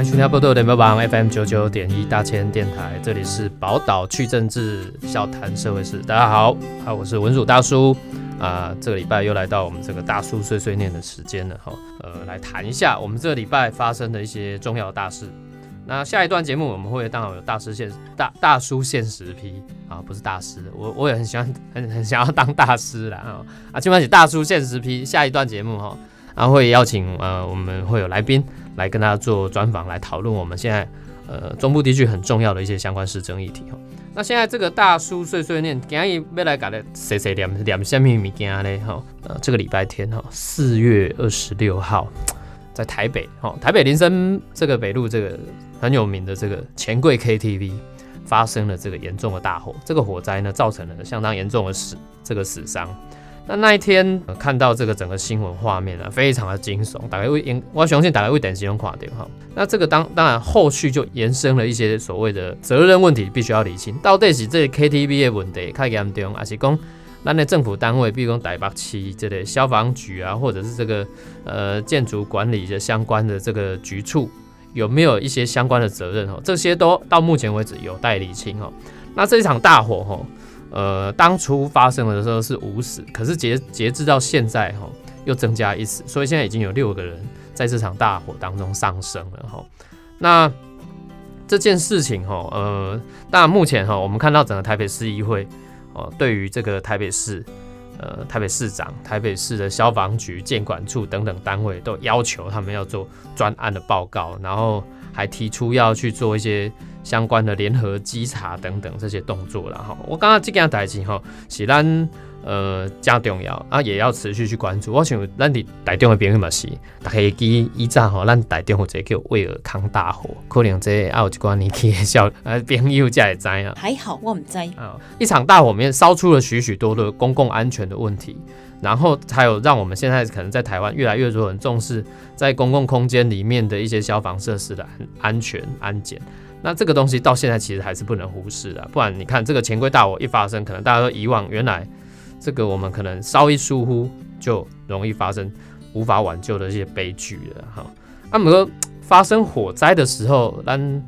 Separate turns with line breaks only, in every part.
欢迎收听波多联播网 FM 九九点一大千电台，这里是宝岛去政治，笑谈社会事。大家好，啊，我是文主大叔啊，这个礼拜又来到我们这个大叔碎碎念的时间了哈，呃，来谈一下我们这个礼拜发生的一些重要大事。那下一段节目我们会当然有大师现大大叔现实批啊，不是大师，我我也很喜欢很很想要当大师啦啊，啊，今晚起大叔现实批下一段节目哈，然后会邀请呃我们会有来宾来跟大家做专访，来讨论我们现在呃中部地区很重要的一些相关市政议题哈。那现在这个大叔碎碎念，今日要来搞的谁谁念念什么物件呢？哈，呃，这个礼拜天哈，四月二十六号，在台北哈，台北林森这个北路这个。很有名的这个钱柜 KTV 发生了这个严重的大火，这个火灾呢造成了相当严重的死这个死伤。那那一天看到这个整个新闻画面啊，非常的惊悚。大概为我相信大概会等新闻垮掉哈。那这个当当然后续就延伸了一些所谓的责任问题，必须要理清。到底是这 KTV 的问题太严重，还是讲咱的政府单位，比如讲台北市这类消防局啊，或者是这个呃建筑管理的相关的这个局处。有没有一些相关的责任哦？这些都到目前为止有待理清哦。那这一场大火哦，呃，当初发生的时候是五死，可是截截至到现在哈，又增加一死，所以现在已经有六个人在这场大火当中丧生了哈。那这件事情哈，呃，当然目前哈，我们看到整个台北市议会哦，对于这个台北市。呃，台北市长、台北市的消防局、监管处等等单位都要求他们要做专案的报告，然后还提出要去做一些相关的联合稽查等等这些动作了哈。我刚刚这件代志哈，是咱。呃，加重要啊，也要持续去关注。我想咱伫台中的朋友嘛是，大家记以前吼，咱台中或者叫威尔康大火，可能这还有一寡年纪的小呃朋友才会知啊。
还好我唔知
啊。一场大火面烧出了许许多多公共安全的问题，然后还有让我们现在可能在台湾越来越多人重视在公共空间里面的一些消防设施的安安全安检。那这个东西到现在其实还是不能忽视的，不然你看这个钱柜大火一发生，可能大家都遗忘原来。这个我们可能稍一疏忽，就容易发生无法挽救的一些悲剧了哈。那么发生火灾的时候，咱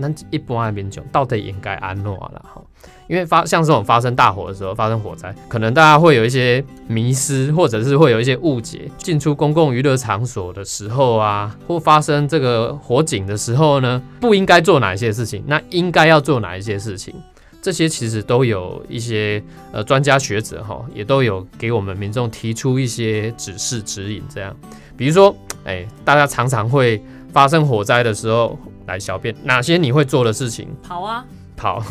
咱一般那边讲到底应该安诺了哈？因为发像这种发生大火的时候，发生火灾，可能大家会有一些迷失，或者是会有一些误解。进出公共娱乐场所的时候啊，或发生这个火警的时候呢，不应该做哪一些事情？那应该要做哪一些事情？这些其实都有一些呃专家学者哈，也都有给我们民众提出一些指示指引，这样，比如说，哎，大家常常会发生火灾的时候来小便，哪些你会做的事情？
跑啊，
跑，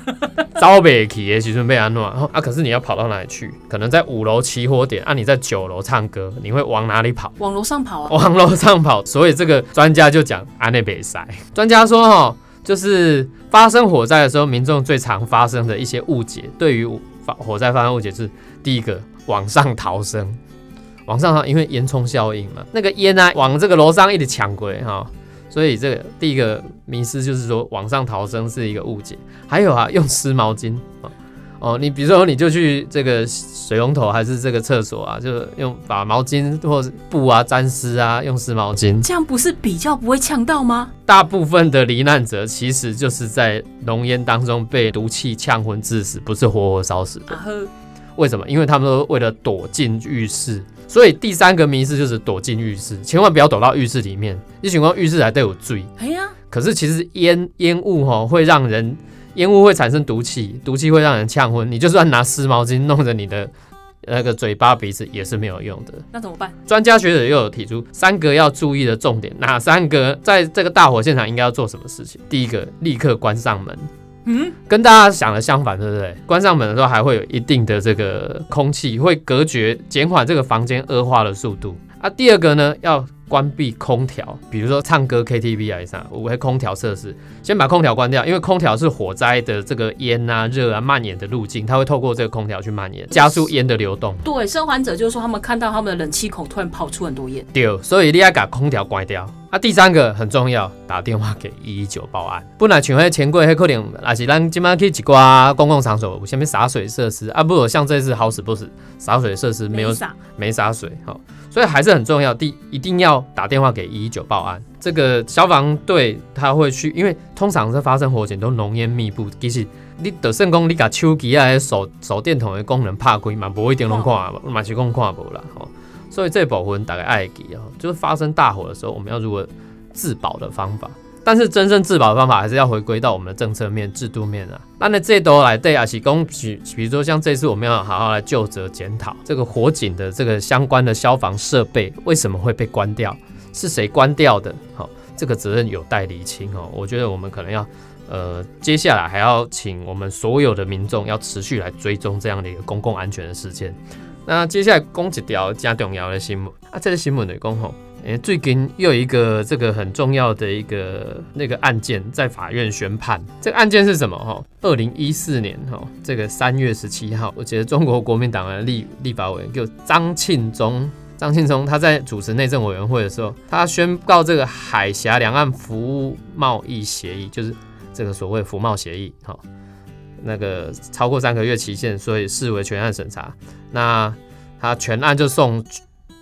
招北起也许准备安暖啊，可是你要跑到哪里去？可能在五楼起火点啊，你在九楼唱歌，你会往哪里跑？
往楼上跑啊，
往楼上跑。所以这个专家就讲安内北塞，专家说哈。就是发生火灾的时候，民众最常发生的一些误解。对于发火灾发生误解是第一个往上逃生，往上逃，因为烟囱效应嘛，那个烟呢往这个楼上一直抢过哈，所以这个第一个迷思就是说往上逃生是一个误解。还有啊，用湿毛巾啊。哦，你比如说，你就去这个水龙头还是这个厕所啊，就用把毛巾或布啊沾湿啊，用湿毛巾，
这样不是比较不会呛到吗？
大部分的罹难者其实就是在浓烟当中被毒气呛昏致死，不是活活烧死的。为什么？因为他们都为了躲进浴室，所以第三个迷思就是躲进浴室，千万不要躲到浴室里面。你情况浴室还都有罪。
哎呀，
可是其实烟烟雾哈会让人。烟雾会产生毒气，毒气会让人呛昏。你就算拿湿毛巾弄着你的那个嘴巴鼻子也是没有用的。
那怎么办？
专家学者又有提出三个要注意的重点，哪三个？在这个大火现场应该要做什么事情？第一个，立刻关上门。嗯，跟大家想的相反，对不对？关上门的时候还会有一定的这个空气，会隔绝，减缓这个房间恶化的速度。啊，第二个呢，要。关闭空调，比如说唱歌 KTV 啊，以上，我会空调设施，先把空调关掉，因为空调是火灾的这个烟啊、热啊蔓延的路径，它会透过这个空调去蔓延，加速烟的流动。
对，生还者就是说他们看到他们的冷气孔突然跑出很多烟。
对，所以你要把空调关掉。啊，第三个很重要，打电话给一一九报案。本来像迄钱柜迄可能，也是咱今麦去一寡公共场所有下面洒水设施啊，不如像这次好死不死，洒水设施没有
洒
没洒水，哈，所以还是很重要。第一定要打电话给一一九报案。这个消防队他会去，因为通常是发生火警都浓烟密布，其实你得胜功，你把手机啊、手手电筒的功能拍开嘛，不一定拢看，嘛是讲看无啦，吼。所以这部分大概爱给啊，就是发生大火的时候，我们要如何自保的方法。但是真正自保的方法，还是要回归到我们的政策面、制度面啊。那那这都来对啊，是供比比如说像这次我们要好好来就责检讨这个火警的这个相关的消防设备为什么会被关掉，是谁关掉的？好，这个责任有待厘清哦。我觉得我们可能要呃，接下来还要请我们所有的民众要持续来追踪这样的一个公共安全的事件。那接下来讲一条加重要的新闻啊，这个新闻的讲吼，诶，最近又有一个这个很重要的一个那个案件在法院宣判。这个案件是什么？哈，二零一四年哈，这个三月十七号，我觉得中国国民党的立立法委员叫张庆忠，张庆忠他在主持内政委员会的时候，他宣告这个海峡两岸服务贸易协议，就是这个所谓服贸协议，哈。那个超过三个月期限，所以视为全案审查。那他全案就送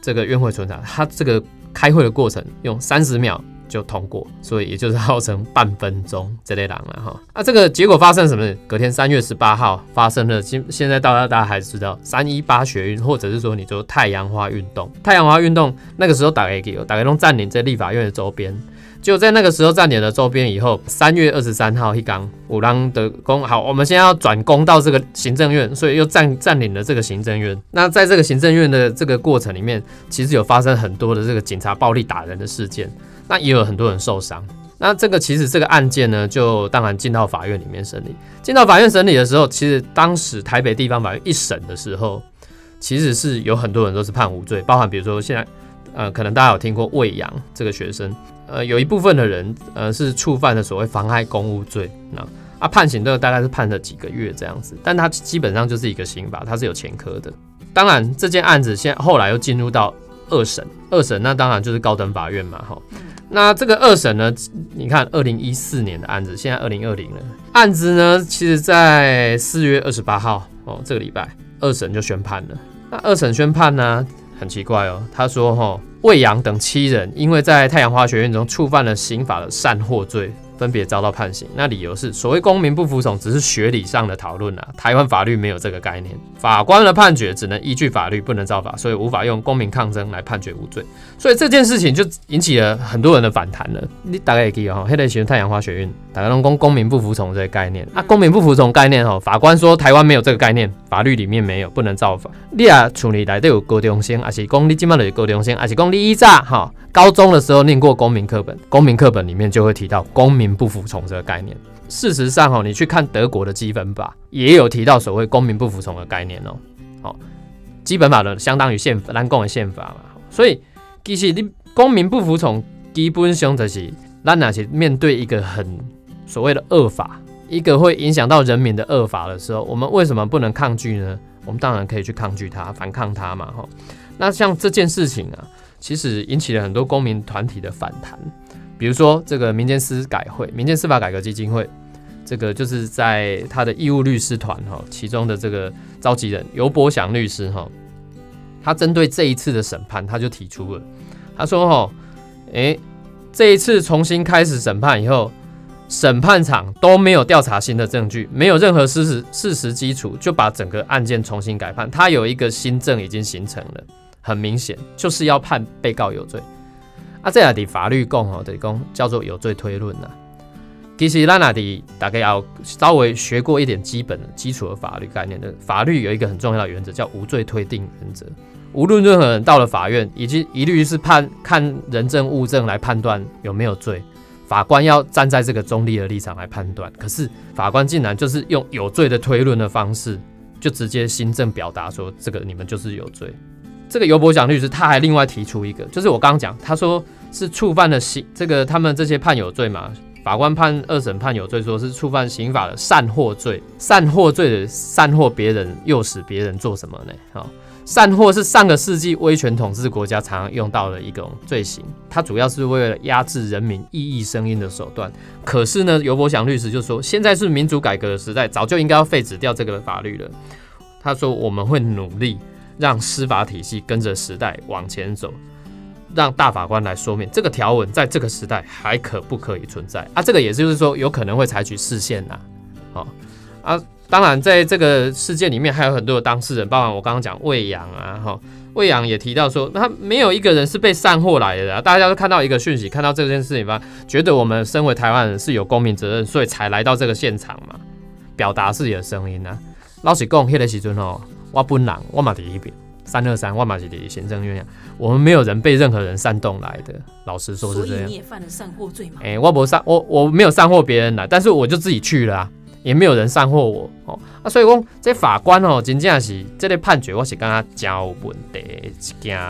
这个院会存查，他这个开会的过程用三十秒就通过，所以也就是号称半分钟这类档了哈。那这个结果发生什么？隔天三月十八号发生了，现现在大家大家还知道三一八学运，或者是说你说太阳花运动，太阳花运动那个时候打给给打给弄占领这立法院的周边。就在那个时候占领了周边以后，三月二十三号一刚五郎的攻好，我们现在要转攻到这个行政院，所以又占占领了这个行政院。那在这个行政院的这个过程里面，其实有发生很多的这个警察暴力打人的事件，那也有很多人受伤。那这个其实这个案件呢，就当然进到法院里面审理。进到法院审理的时候，其实当时台北地方法院一审的时候，其实是有很多人都是判无罪，包含比如说现在。呃，可能大家有听过魏阳这个学生，呃，有一部分的人，呃，是触犯了所谓妨害公务罪，那啊判刑的大概是判了几个月这样子，但他基本上就是一个刑罚，他是有前科的。当然，这件案子现后来又进入到二审，二审那当然就是高等法院嘛，哈。那这个二审呢，你看二零一四年的案子，现在二零二零了，案子呢，其实在四月二十八号哦，这个礼拜二审就宣判了。那二审宣判呢？很奇怪哦，他说哈，魏阳等七人因为在太阳花学院中触犯了刑法的善祸罪。分别遭到判刑，那理由是所谓公民不服从，只是学理上的讨论啊。台湾法律没有这个概念，法官的判决只能依据法律，不能造法，所以无法用公民抗争来判决无罪。所以这件事情就引起了很多人的反弹了。你大概也可以哈，黑的学太阳花学运，大概用公公民不服从这个概念。啊公民不服从概念哈，法官说台湾没有这个概念，法律里面没有，不能造法。你啊处理来都有高中生，还是公你今晚的有高中生，还是公你依诈哈？高中的时候念过公民课本，公民课本里面就会提到公民不服从这个概念。事实上，哈，你去看德国的基本法，也有提到所谓公民不服从的概念哦。好，基本法的相当于宪法，南共的宪法嘛。所以，其实你公民不服从，基本上就是咱那些面对一个很所谓的恶法，一个会影响到人民的恶法的时候，我们为什么不能抗拒呢？我们当然可以去抗拒它，反抗它嘛。哈，那像这件事情啊。其实引起了很多公民团体的反弹，比如说这个民间司改会、民间司法改革基金会，这个就是在他的义务律师团哈，其中的这个召集人尤伯祥律师哈，他针对这一次的审判，他就提出了，他说哈，诶，这一次重新开始审判以后，审判场都没有调查新的证据，没有任何事实事实基础，就把整个案件重新改判，他有一个新政已经形成了。很明显就是要判被告有罪啊！这样的法律共哦，的共叫做有罪推论呐。其实咱那的大概要稍微学过一点基本的基础的法律概念的，法律有一个很重要的原则叫无罪推定原则。无论任何人到了法院，以及一律是判看人证物证来判断有没有罪，法官要站在这个中立的立场来判断。可是法官竟然就是用有罪的推论的方式，就直接新政表达说这个你们就是有罪。这个尤伯祥律师他还另外提出一个，就是我刚刚讲，他说是触犯了刑，这个他们这些判有罪嘛，法官判二审判有罪，说是触犯刑法的善祸罪，善祸罪的善祸别人，诱使别人做什么呢？好，散货是上个世纪威权统治国家常常用到的一种罪行，它主要是为了压制人民异议声音的手段。可是呢，尤伯祥律师就说，现在是民主改革的时代，早就应该要废止掉这个法律了。他说，我们会努力让司法体系跟着时代往前走。让大法官来说明这个条文在这个时代还可不可以存在啊？这个也就是说有可能会采取视线呐，好啊，当然在这个事件里面还有很多的当事人，包括我刚刚讲魏阳啊，哈，魏阳也提到说他没有一个人是被散货来的，啊大家都看到一个讯息，看到这件事情吧，觉得我们身为台湾人是有公民责任，所以才来到这个现场嘛，表达自己的声音啊。老实讲，迄个时阵哦，我本人我嘛第一遍。三二三万马吉的行政院长，我们没有人被任何人煽动来的。老实说是这样。
你也犯了散货罪嘛？
哎，我不散，我我没有散货别人来，但是我就自己去了啊，也没有人散货我哦啊，所以讲这法官哦，真正是这类判决，我是跟他交问的一件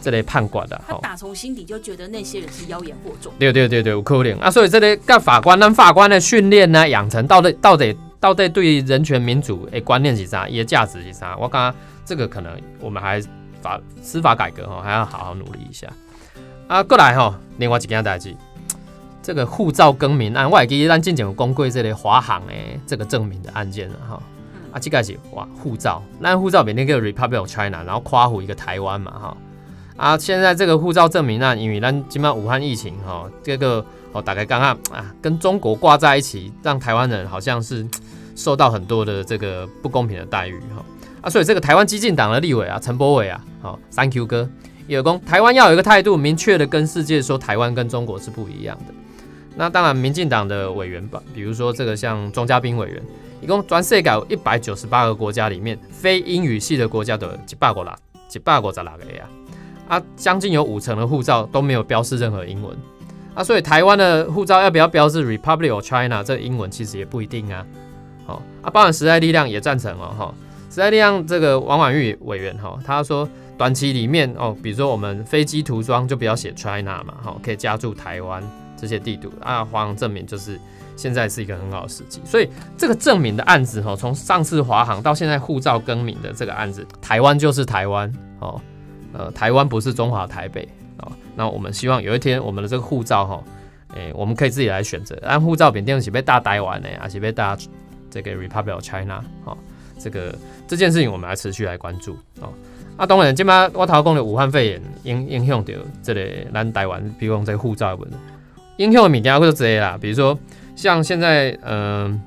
这类判决的。
他打从心底就觉得那些人是妖言惑众。
对对对对，有可能啊，所以这类干法官，让法官的训练呢，养成到底到底到底对人权民主诶观念是啥，伊的价值是啥，我刚刚。这个可能我们还法司法改革哈，还要好好努力一下啊。过来哈，另外一件代志，这个护照更名案，我也记咱之前有公过这类华航诶这个证明的案件了哈。啊，这个是哇护照，那护照每天叫 Republic of China，然后夸胡一个台湾嘛哈。啊，现在这个护照证明案，因为咱今麦武汉疫情哈，这个哦大概刚刚啊跟中国挂在一起，让台湾人好像是 受到很多的这个不公平的待遇哈。啊，所以这个台湾激进党的立委啊，陈柏伟啊，好，Thank you 哥，有功。台湾要有一个态度，明确的跟世界说，台湾跟中国是不一样的。那当然，民进党的委员吧，比如说这个像庄家斌委员，一共专设改一百九十八个国家里面，非英语系的国家的几百个啦，几百个在哪个呀？啊，将近有五成的护照都没有标示任何英文。啊，所以台湾的护照要不要标示 Republic of China 这英文，其实也不一定啊。好，啊，包含时代力量也赞成哦，哈。时代力量这个王婉玉委员哈，他说短期里面哦，比如说我们飞机涂装就不要写 China 嘛，哈，可以加注台湾这些地图啊。华航证明就是现在是一个很好的时机，所以这个证明的案子哈，从上次华航到现在护照更名的这个案子，台湾就是台湾哦，呃，台湾不是中华台北。那我们希望有一天我们的这个护照哈，诶，我们可以自己来选择，按护照扁定是被大台湾的，还是被大这个 Republic of China 哦。这个这件事情，我们来持续来关注哦。啊，当然，今麦我头讲的武汉肺炎影影响到这里咱台湾，比如讲这个护照问题，影响的物件会这些啦。比如说，像现在，嗯，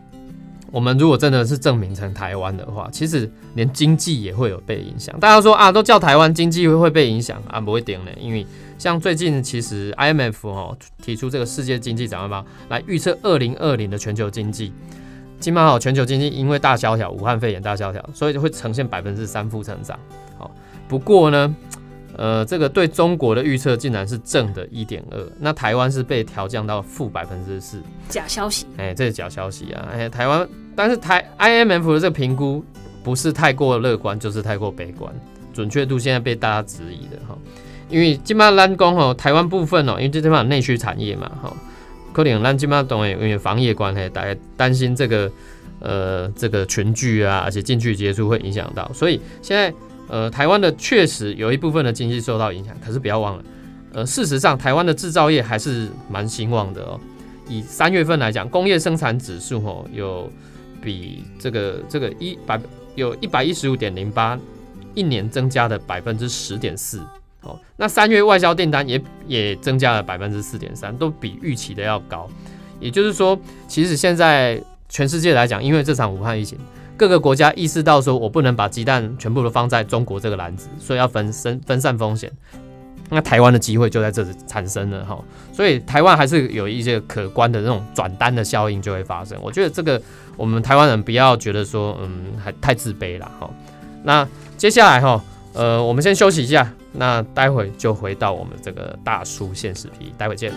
我们如果真的是证明成台湾的话，其实连经济也会有被影响。大家说啊，都叫台湾经济会会被影响啊，不会顶呢，因为像最近其实 IMF 哦提出这个世界经济展望包来预测二零二零的全球经济。起码好，全球经济因为大萧条，武汉肺炎大萧条，所以就会呈现百分之三负增长。好，不过呢，呃，这个对中国的预测竟然是正的一点二，那台湾是被调降到负百分之四。
假消息。
哎，这是假消息啊！哎，台湾，但是台 IMF 的这个评估不是太过乐观，就是太过悲观，准确度现在被大家质疑的哈。因为金马蓝工哈，台湾部分哦，因为这地方内需产业嘛哈。可能咱今嘛懂诶，因为防疫关系，大家担心这个呃这个群聚啊，而且近距离接触会影响到，所以现在呃台湾的确实有一部分的经济受到影响。可是不要忘了，呃事实上台湾的制造业还是蛮兴旺的哦。以三月份来讲，工业生产指数哦有比这个这个一百有一百一十五点零八，一年增加的百分之十点四。哦，那三月外销订单也也增加了百分之四点三，都比预期的要高。也就是说，其实现在全世界来讲，因为这场武汉疫情，各个国家意识到说，我不能把鸡蛋全部都放在中国这个篮子，所以要分分分散风险。那台湾的机会就在这里产生了哈，所以台湾还是有一些可观的那种转单的效应就会发生。我觉得这个我们台湾人不要觉得说，嗯，还太自卑了哈。那接下来哈。呃，我们先休息一下，那待会就回到我们这个大叔现实皮，待会见。